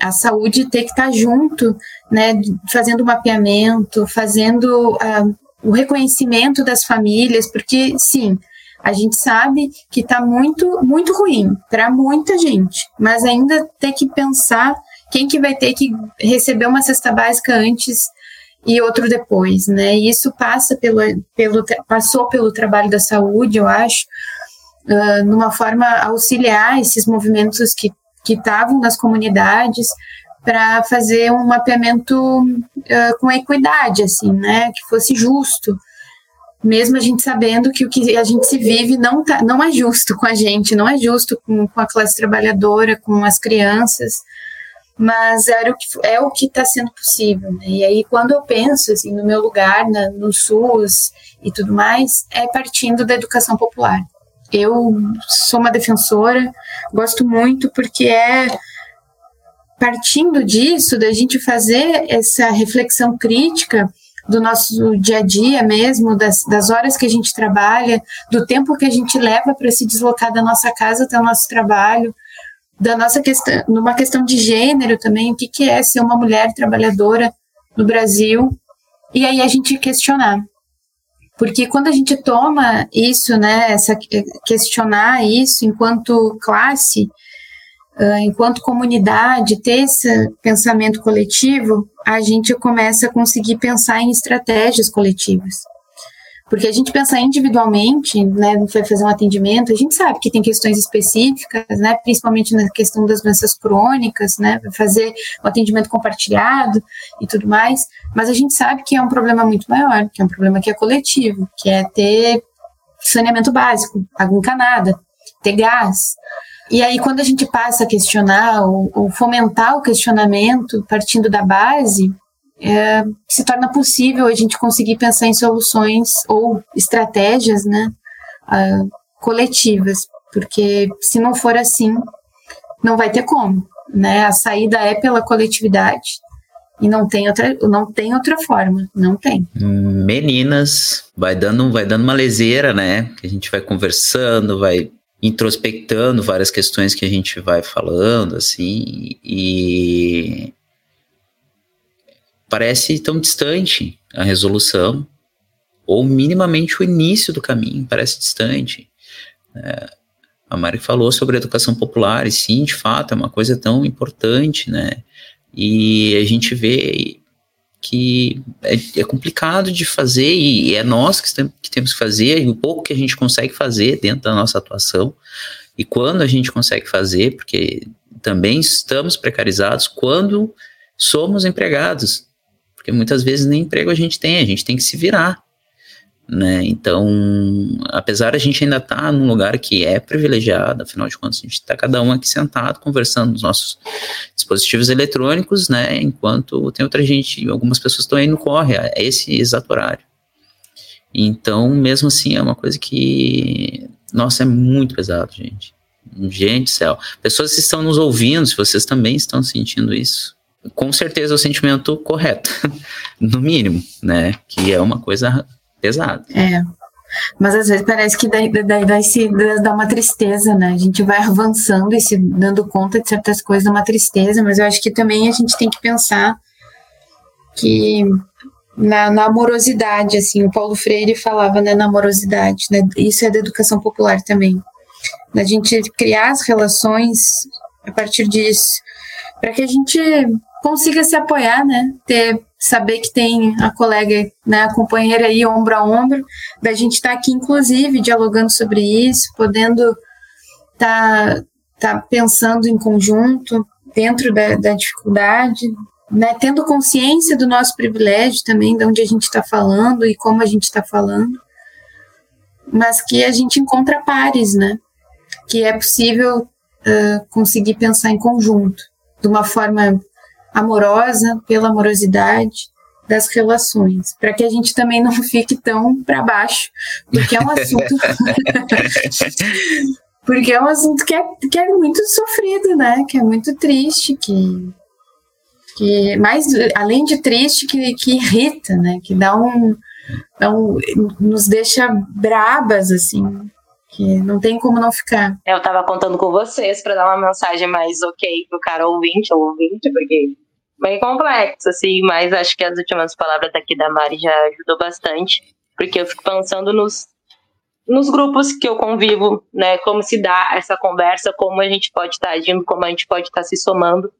a saúde ter que estar junto, né, fazendo mapeamento, fazendo uh, o reconhecimento das famílias, porque sim, a gente sabe que está muito, muito ruim para muita gente, mas ainda ter que pensar quem que vai ter que receber uma cesta básica antes e outro depois, né? E isso passa pelo, pelo passou pelo trabalho da saúde, eu acho, uh, numa forma auxiliar esses movimentos que que estavam nas comunidades para fazer um mapeamento uh, com equidade, assim, né, que fosse justo, mesmo a gente sabendo que o que a gente se vive não, tá, não é justo com a gente, não é justo com, com a classe trabalhadora, com as crianças, mas era o que, é o que está sendo possível. Né? E aí, quando eu penso assim, no meu lugar, na, no SUS e tudo mais, é partindo da educação popular. Eu sou uma defensora, gosto muito porque é partindo disso, da gente fazer essa reflexão crítica do nosso dia a dia mesmo, das, das horas que a gente trabalha, do tempo que a gente leva para se deslocar da nossa casa até o nosso trabalho, da nossa questão, numa questão de gênero também, o que, que é ser uma mulher trabalhadora no Brasil, e aí a gente questionar. Porque quando a gente toma isso, né, essa, questionar isso enquanto classe, uh, enquanto comunidade, ter esse pensamento coletivo, a gente começa a conseguir pensar em estratégias coletivas. Porque a gente pensa individualmente, né, vai fazer um atendimento, a gente sabe que tem questões específicas, né, principalmente na questão das doenças crônicas, né, fazer o atendimento compartilhado e tudo mais, mas a gente sabe que é um problema muito maior, que é um problema que é coletivo, que é ter saneamento básico, água encanada, ter gás. E aí, quando a gente passa a questionar ou, ou fomentar o questionamento partindo da base, é, se torna possível a gente conseguir pensar em soluções ou estratégias né, uh, coletivas, porque se não for assim, não vai ter como. Né? A saída é pela coletividade e não tem outra, não tem outra forma, não tem. Meninas, vai dando, vai dando uma leseira, né? A gente vai conversando, vai introspectando várias questões que a gente vai falando, assim, e parece tão distante a resolução, ou minimamente o início do caminho parece distante. É, a Mari falou sobre a educação popular, e sim, de fato, é uma coisa tão importante, né? E a gente vê que é, é complicado de fazer, e é nós que, que temos que fazer, e o pouco que a gente consegue fazer dentro da nossa atuação, e quando a gente consegue fazer, porque também estamos precarizados quando somos empregados. Porque muitas vezes nem emprego a gente tem, a gente tem que se virar. Né? Então, apesar a gente ainda estar tá num lugar que é privilegiado, afinal de contas, a gente está cada um aqui sentado conversando nos nossos dispositivos eletrônicos, né? Enquanto tem outra gente, algumas pessoas estão aí no corre, é esse exato horário. Então, mesmo assim, é uma coisa que, nossa, é muito pesado, gente. Gente do céu. Pessoas que estão nos ouvindo, se vocês também estão sentindo isso, com certeza o sentimento correto, no mínimo, né? Que é uma coisa pesada. É. Mas às vezes parece que daí, daí se dar uma tristeza, né? A gente vai avançando e se dando conta de certas coisas, dá uma tristeza, mas eu acho que também a gente tem que pensar que na, na amorosidade, assim, o Paulo Freire falava, né, na amorosidade, né? Isso é da educação popular também. Da gente criar as relações a partir disso, para que a gente consiga se apoiar, né? Ter saber que tem a colega, né, a companheira aí ombro a ombro, da gente estar tá aqui inclusive dialogando sobre isso, podendo estar tá, tá pensando em conjunto dentro da, da dificuldade, né, tendo consciência do nosso privilégio também, de onde a gente está falando e como a gente está falando, mas que a gente encontra pares, né? Que é possível uh, conseguir pensar em conjunto, de uma forma amorosa, pela amorosidade das relações, para que a gente também não fique tão para baixo, porque é um assunto porque é um assunto que é, que é muito sofrido, né? Que é muito triste, que que mais além de triste que, que irrita, né? Que dá um, dá um nos deixa brabas assim, que não tem como não ficar. Eu tava contando com vocês para dar uma mensagem mais ok pro cara ouvinte ou ouvinte, porque bem complexo, assim, mas acho que as últimas palavras daqui da Mari já ajudou bastante, porque eu fico pensando nos, nos grupos que eu convivo, né, como se dá essa conversa, como a gente pode estar tá agindo, como a gente pode estar tá se somando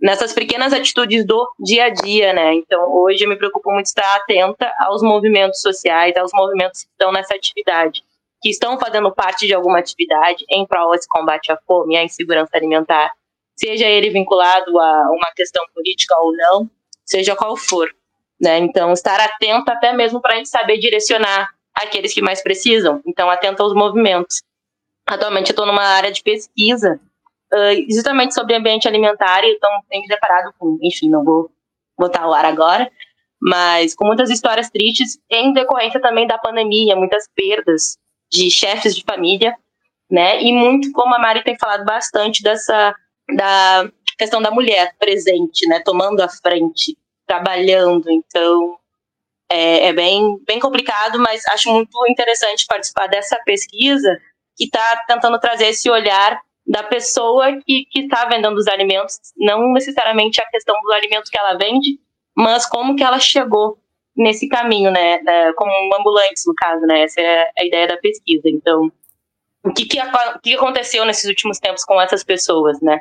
nessas pequenas atitudes do dia a dia, né? Então, hoje eu me preocupo muito estar atenta aos movimentos sociais, aos movimentos que estão nessa atividade, que estão fazendo parte de alguma atividade em prol desse combate à fome, à insegurança alimentar, seja ele vinculado a uma questão política ou não, seja qual for. Né? Então, estar atento até mesmo para a gente saber direcionar aqueles que mais precisam. Então, atento aos movimentos. Atualmente, eu estou numa área de pesquisa uh, justamente sobre ambiente alimentar e então tenho me deparado com, enfim, não vou botar o ar agora, mas com muitas histórias tristes em decorrência também da pandemia, muitas perdas de chefes de família, né? E muito, como a Mari tem falado bastante dessa da questão da mulher presente, né, tomando a frente, trabalhando. Então, é, é, bem, bem complicado, mas acho muito interessante participar dessa pesquisa que está tentando trazer esse olhar da pessoa que está vendendo os alimentos, não necessariamente a questão dos alimentos que ela vende, mas como que ela chegou nesse caminho, né, como um ambulante, no caso, né, essa é a ideia da pesquisa. Então, o que, que aconteceu nesses últimos tempos com essas pessoas, né?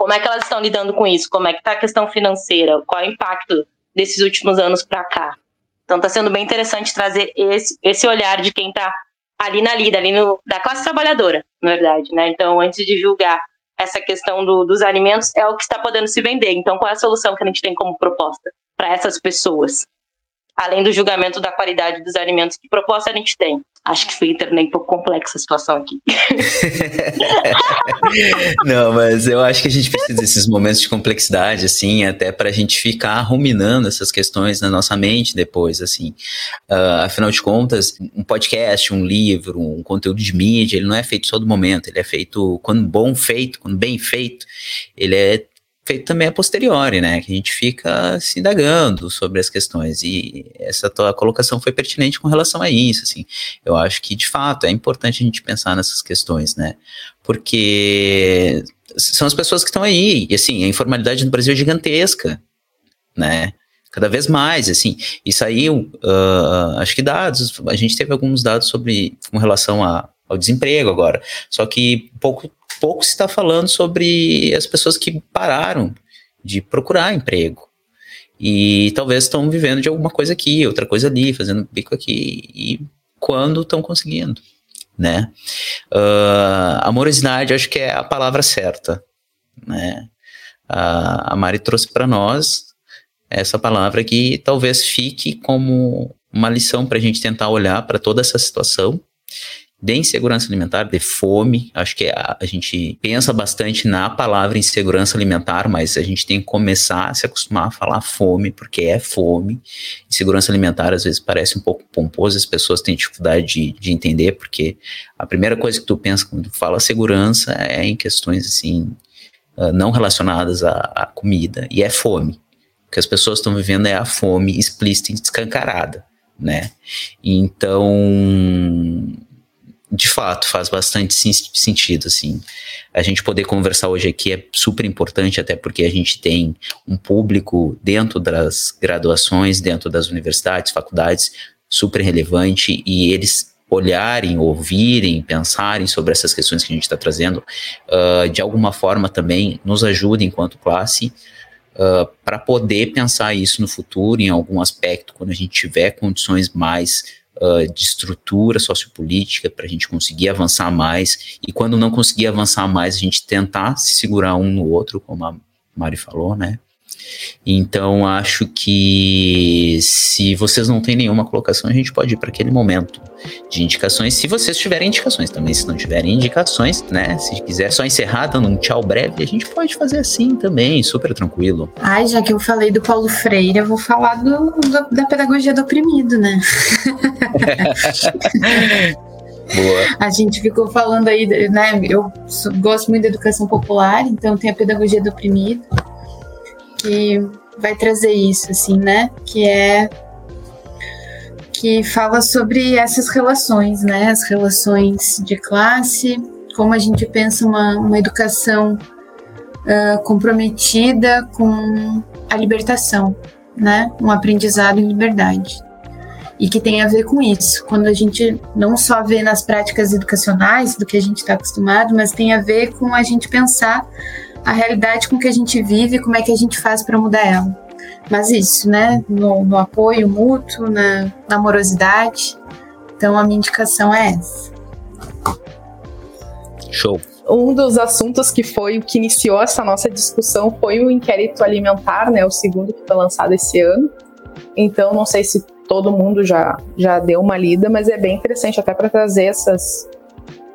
Como é que elas estão lidando com isso? Como é que está a questão financeira? Qual é o impacto desses últimos anos para cá? Então está sendo bem interessante trazer esse, esse olhar de quem está ali na lida, ali no, da classe trabalhadora, na verdade, né? Então, antes de julgar essa questão do, dos alimentos, é o que está podendo se vender. Então, qual é a solução que a gente tem como proposta para essas pessoas? Além do julgamento da qualidade dos alimentos, que proposta a gente tem? Acho que foi também um pouco complexa a situação aqui. Não, mas eu acho que a gente precisa desses momentos de complexidade, assim, até para a gente ficar ruminando essas questões na nossa mente depois, assim. Uh, afinal de contas, um podcast, um livro, um conteúdo de mídia, ele não é feito só do momento, ele é feito quando bom feito, quando bem feito, ele é feito também a posteriori, né? Que a gente fica se indagando sobre as questões. E essa tua colocação foi pertinente com relação a isso, assim. Eu acho que, de fato, é importante a gente pensar nessas questões, né? Porque são as pessoas que estão aí. E, assim, a informalidade no Brasil é gigantesca, né? Cada vez mais, assim. E saiu, uh, acho que dados, a gente teve alguns dados sobre, com relação a, ao desemprego agora. Só que pouco pouco se está falando sobre as pessoas que pararam de procurar emprego. E talvez estão vivendo de alguma coisa aqui, outra coisa ali, fazendo bico aqui. E quando estão conseguindo, né? Uh, amorosidade, acho que é a palavra certa, né? Uh, a Mari trouxe para nós essa palavra que talvez fique como uma lição para a gente tentar olhar para toda essa situação de insegurança alimentar, de fome. Acho que a, a, gente pensa bastante na palavra insegurança alimentar, mas a gente tem que começar a se acostumar a falar fome, porque é fome. Insegurança alimentar às vezes parece um pouco pomposo, as pessoas têm dificuldade de, de entender, porque a primeira coisa que tu pensa quando tu fala segurança é em questões assim uh, não relacionadas à, à, comida, e é fome. O que as pessoas estão vivendo é a fome explícita e escancarada, né? Então, de fato, faz bastante sentido, assim. A gente poder conversar hoje aqui é super importante, até porque a gente tem um público dentro das graduações, dentro das universidades, faculdades, super relevante, e eles olharem, ouvirem, pensarem sobre essas questões que a gente está trazendo, uh, de alguma forma também nos ajuda enquanto classe uh, para poder pensar isso no futuro, em algum aspecto, quando a gente tiver condições mais uh, de estrutura sociopolítica para a gente conseguir avançar mais, e quando não conseguir avançar mais, a gente tentar se segurar um no outro, como a Mari falou, né? Então, acho que se vocês não têm nenhuma colocação, a gente pode ir para aquele momento de indicações. Se vocês tiverem indicações também, se não tiverem indicações, né? Se quiser só encerrar dando um tchau breve, a gente pode fazer assim também, super tranquilo. Ai, já que eu falei do Paulo Freire, eu vou falar do, do da pedagogia do oprimido, né? Boa. A gente ficou falando aí, né? Eu gosto muito da educação popular, então tem a pedagogia do oprimido que vai trazer isso, assim, né? Que é que fala sobre essas relações, né? As relações de classe, como a gente pensa uma, uma educação uh, comprometida com a libertação, né? Um aprendizado em liberdade. E que tem a ver com isso, quando a gente não só vê nas práticas educacionais do que a gente está acostumado, mas tem a ver com a gente pensar a realidade com que a gente vive e como é que a gente faz para mudar ela. Mas isso, né? No, no apoio mútuo, na, na amorosidade. Então a minha indicação é essa. Show. Um dos assuntos que foi o que iniciou essa nossa discussão foi o inquérito alimentar, né? O segundo que foi lançado esse ano. Então não sei se todo mundo já, já deu uma lida, mas é bem interessante até para trazer essas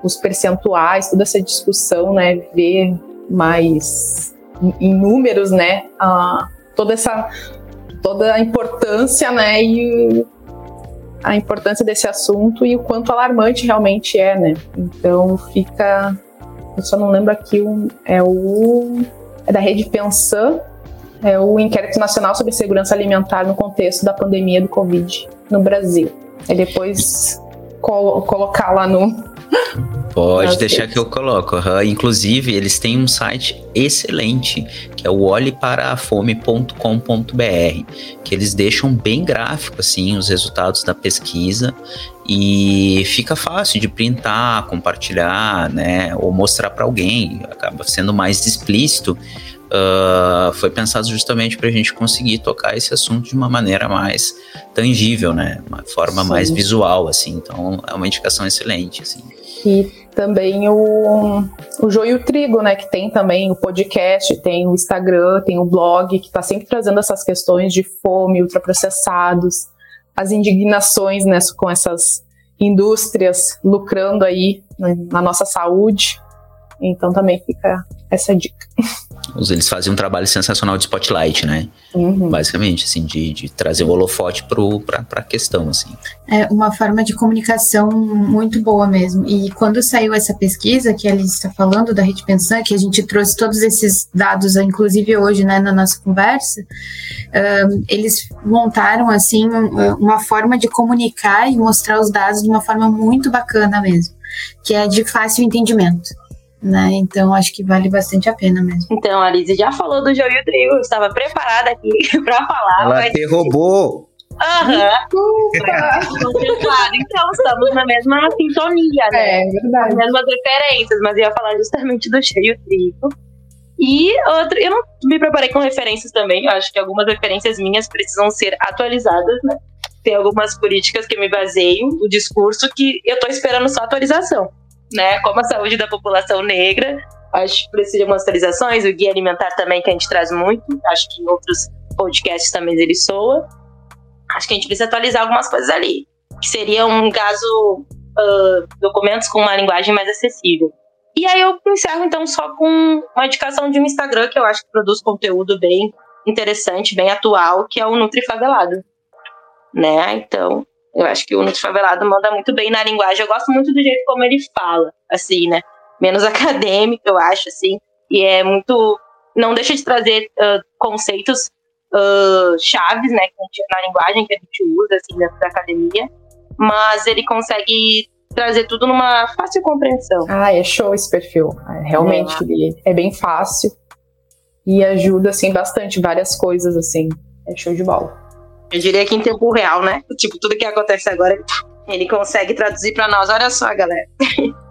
os percentuais, toda essa discussão, né? Ver mais em números, né, a, toda essa toda a importância, né, e a importância desse assunto e o quanto alarmante realmente é, né. Então fica, eu só não lembro aqui é o é da rede Pensan, é o inquérito nacional sobre segurança alimentar no contexto da pandemia do Covid no Brasil. É depois colo colocar lá no Pode deixar que eu coloco. Uhum. Inclusive, eles têm um site excelente, que é o olheparafome.com.br, que eles deixam bem gráfico assim os resultados da pesquisa e fica fácil de printar, compartilhar, né, ou mostrar para alguém. Acaba sendo mais explícito. Uh, foi pensado justamente para a gente conseguir tocar esse assunto de uma maneira mais tangível, né, uma forma Sim. mais visual, assim. Então, é uma indicação excelente, assim. E também o, o Joio e o Trigo, né? Que tem também o podcast, tem o Instagram, tem o blog, que está sempre trazendo essas questões de fome, ultraprocessados, as indignações né, com essas indústrias lucrando aí né, na nossa saúde. Então também fica essa dica. Eles fazem um trabalho sensacional de spotlight, né? Uhum. Basicamente, assim, de, de trazer o holofote para a questão, assim. É uma forma de comunicação muito boa mesmo. E quando saiu essa pesquisa que a Alice está falando da Rede Pensan, que a gente trouxe todos esses dados, inclusive hoje, né, na nossa conversa, um, eles montaram, assim, uma forma de comunicar e mostrar os dados de uma forma muito bacana mesmo, que é de fácil entendimento né? Então acho que vale bastante a pena mesmo. Então, a Liz já falou do joio trigo, eu estava preparada aqui para falar. Ela mas... derrubou. Aham. então estamos na mesma sintonia, né? É, verdade. As mesmas referências, mas eu ia falar justamente do cheio trigo. E outro, eu não me preparei com referências também, eu acho que algumas referências minhas precisam ser atualizadas, né? Tem algumas políticas que me baseio, o discurso que eu tô esperando só atualização né? Como a saúde da população negra. Acho que precisa de algumas atualizações. O guia alimentar também, que a gente traz muito. Acho que em outros podcasts também ele soa. Acho que a gente precisa atualizar algumas coisas ali. Que seria um caso uh, documentos com uma linguagem mais acessível. E aí eu encerro então só com uma indicação de um Instagram que eu acho que produz conteúdo bem interessante, bem atual, que é o Nutri Favelado. Né? Então, eu acho que o Nutri Favelado manda muito bem na linguagem. Eu gosto muito do jeito como ele fala, assim, né? Menos acadêmico, eu acho, assim. E é muito. Não deixa de trazer uh, conceitos uh, chaves, né, na linguagem que a gente usa, assim, dentro da academia, mas ele consegue trazer tudo numa fácil compreensão. Ah, é show esse perfil. É, realmente, é. ele é bem fácil e ajuda, assim, bastante, várias coisas, assim. É show de bola. Eu diria que em tempo real, né? Tipo, tudo que acontece agora, ele consegue traduzir para nós. Olha só, galera.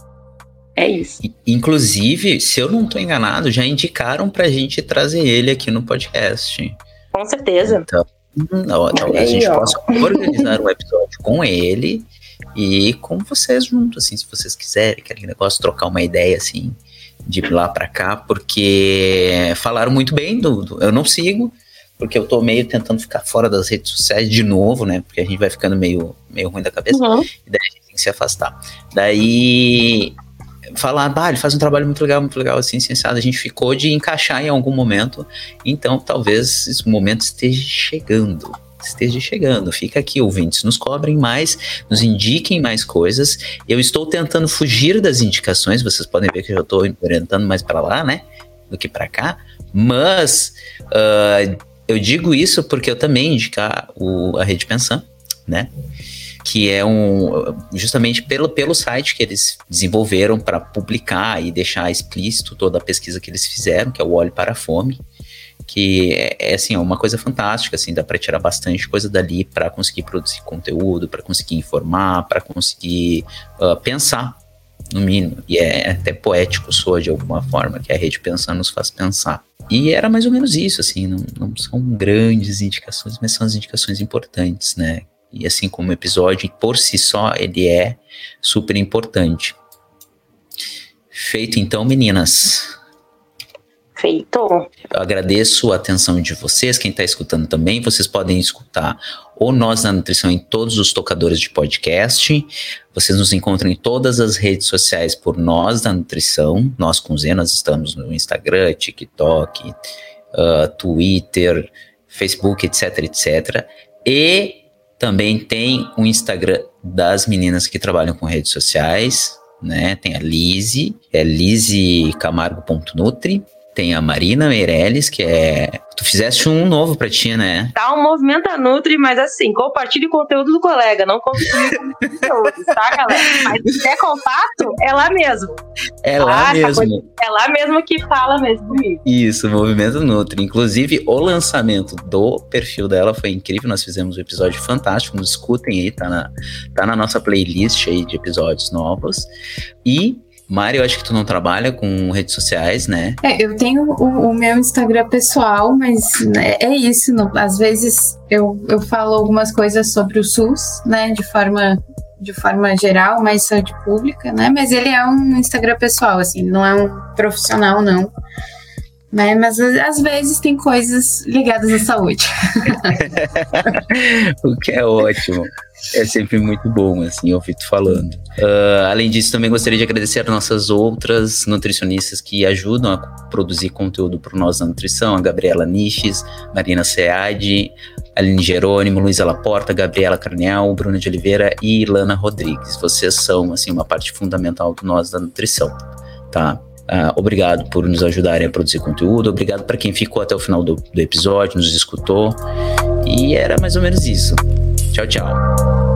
É isso. Inclusive, se eu não estou enganado, já indicaram pra gente trazer ele aqui no podcast. Com certeza. Então, não, talvez a gente possa organizar um episódio com ele e com vocês juntos, assim, se vocês quiserem, aquele negócio, trocar uma ideia, assim, de lá para cá, porque falaram muito bem do, do, Eu não sigo, porque eu tô meio tentando ficar fora das redes sociais de novo, né? Porque a gente vai ficando meio, meio ruim da cabeça, uhum. e daí a gente tem que se afastar. Daí falar, ah, ele faz um trabalho muito legal, muito legal, assim, sensado. A gente ficou de encaixar em algum momento. Então, talvez esse momento esteja chegando. Esteja chegando. Fica aqui, ouvintes. Nos cobrem mais, nos indiquem mais coisas. Eu estou tentando fugir das indicações. Vocês podem ver que eu já estou orientando mais para lá, né? Do que para cá. Mas uh, eu digo isso porque eu também indicar o, a Rede Pensão, né? que é um justamente pelo, pelo site que eles desenvolveram para publicar e deixar explícito toda a pesquisa que eles fizeram, que é o Olho para a Fome, que é, é assim, é uma coisa fantástica, assim, dá para tirar bastante coisa dali para conseguir produzir conteúdo, para conseguir informar, para conseguir uh, pensar, no mínimo, e é até poético soa de alguma forma, que a rede pensando nos faz pensar. E era mais ou menos isso, assim, não, não são grandes indicações, mas são as indicações importantes, né, e assim como o episódio por si só, ele é super importante. Feito então, meninas. Feito. Eu agradeço a atenção de vocês, quem está escutando também. Vocês podem escutar o Nós na Nutrição em todos os tocadores de podcast. Vocês nos encontram em todas as redes sociais por Nós da Nutrição. Nós com Z, nós estamos no Instagram, TikTok, uh, Twitter, Facebook, etc, etc. E também tem o Instagram das meninas que trabalham com redes sociais, né? Tem a Lise, é lisecamargo.nutri. Tem a Marina Meirelles, que é. Tu fizeste um novo pra ti, né? Tá um movimento a Nutri, mas assim, compartilhe o conteúdo do colega, não compartilhe conteúdo, tá, galera? Mas se quer contato, é lá mesmo. É lá ah, mesmo. É lá mesmo que fala mesmo comigo. Isso, Movimento Nutri. Inclusive, o lançamento do perfil dela foi incrível. Nós fizemos um episódio fantástico. Nos escutem aí, tá na, tá na nossa playlist aí de episódios novos. E Mari, eu acho que tu não trabalha com redes sociais, né? É, eu tenho o, o meu Instagram pessoal, mas né, é isso. Não, às vezes eu, eu falo algumas coisas sobre o SUS, né? De forma, de forma geral, mais saúde pública, né? Mas ele é um Instagram pessoal, assim, não é um profissional, não. Né? Mas às vezes tem coisas ligadas à saúde. o que é ótimo. É sempre muito bom, assim, ouvir tu falando. Uh, além disso, também gostaria de agradecer as nossas outras nutricionistas que ajudam a produzir conteúdo para nós na nutrição, a Gabriela Niches, Marina Seade, Aline Jerônimo, Luísa Laporta, Gabriela Carnel, Bruna de Oliveira e Ilana Rodrigues. Vocês são, assim, uma parte fundamental do nós da nutrição, tá? Uh, obrigado por nos ajudarem a produzir conteúdo. Obrigado para quem ficou até o final do, do episódio, nos escutou. E era mais ou menos isso. Tchau, tchau.